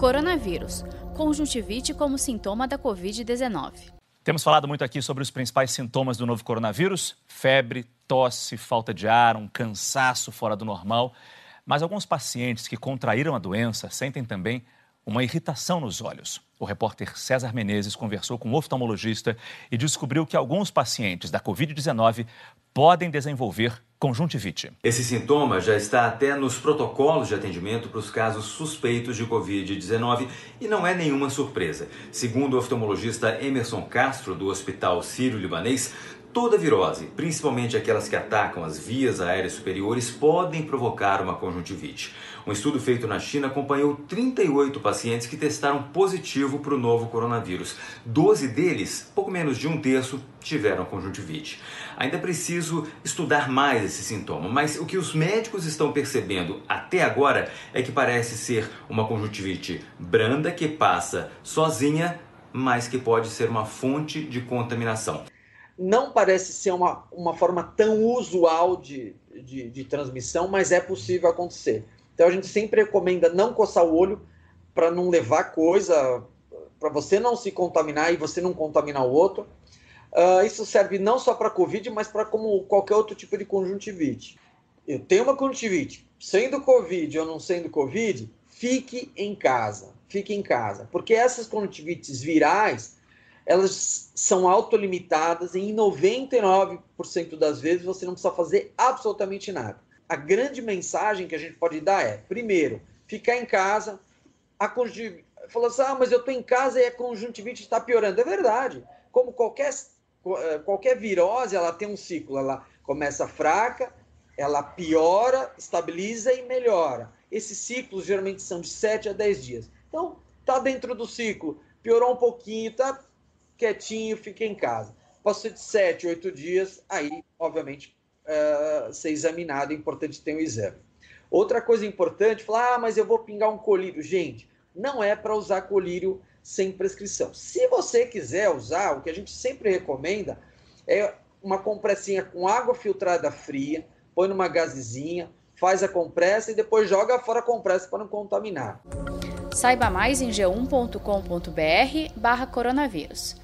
Coronavírus. Conjuntivite como sintoma da Covid-19. Temos falado muito aqui sobre os principais sintomas do novo coronavírus: febre, tosse, falta de ar, um cansaço fora do normal. Mas alguns pacientes que contraíram a doença sentem também uma irritação nos olhos. O repórter César Menezes conversou com um oftalmologista e descobriu que alguns pacientes da Covid-19 podem desenvolver conjuntivite. Esse sintoma já está até nos protocolos de atendimento para os casos suspeitos de Covid-19 e não é nenhuma surpresa. Segundo o oftalmologista Emerson Castro, do Hospital Sírio-Libanês, Toda virose, principalmente aquelas que atacam as vias aéreas superiores, podem provocar uma conjuntivite. Um estudo feito na China acompanhou 38 pacientes que testaram positivo para o novo coronavírus. 12 deles, pouco menos de um terço, tiveram conjuntivite. Ainda preciso estudar mais esse sintoma, mas o que os médicos estão percebendo até agora é que parece ser uma conjuntivite branda que passa sozinha, mas que pode ser uma fonte de contaminação não parece ser uma, uma forma tão usual de, de, de transmissão, mas é possível acontecer. Então a gente sempre recomenda não coçar o olho para não levar coisa, para você não se contaminar e você não contaminar o outro. Uh, isso serve não só para Covid, mas para como qualquer outro tipo de conjuntivite. Eu tenho uma conjuntivite, sendo Covid ou não sendo Covid, fique em casa. Fique em casa. Porque essas conjuntivites virais, elas são autolimitadas e em 99% das vezes você não precisa fazer absolutamente nada. A grande mensagem que a gente pode dar é, primeiro, ficar em casa, a conjuntivite, falou assim, ah, mas eu estou em casa e a conjuntivite está piorando. É verdade. Como qualquer, eh, qualquer virose, ela tem um ciclo, ela começa fraca, ela piora, estabiliza e melhora. Esses ciclos geralmente são de 7 a 10 dias. Então, tá dentro do ciclo, piorou um pouquinho, tá quietinho, fica em casa. Passou de sete, oito dias, aí, obviamente, uh, ser examinado, é importante ter um exame. Outra coisa importante, falar, ah, mas eu vou pingar um colírio. Gente, não é para usar colírio sem prescrição. Se você quiser usar, o que a gente sempre recomenda é uma compressinha com água filtrada fria, põe numa gazezinha, faz a compressa e depois joga fora a compressa para não contaminar. Saiba mais em g1.com.br barra coronavírus.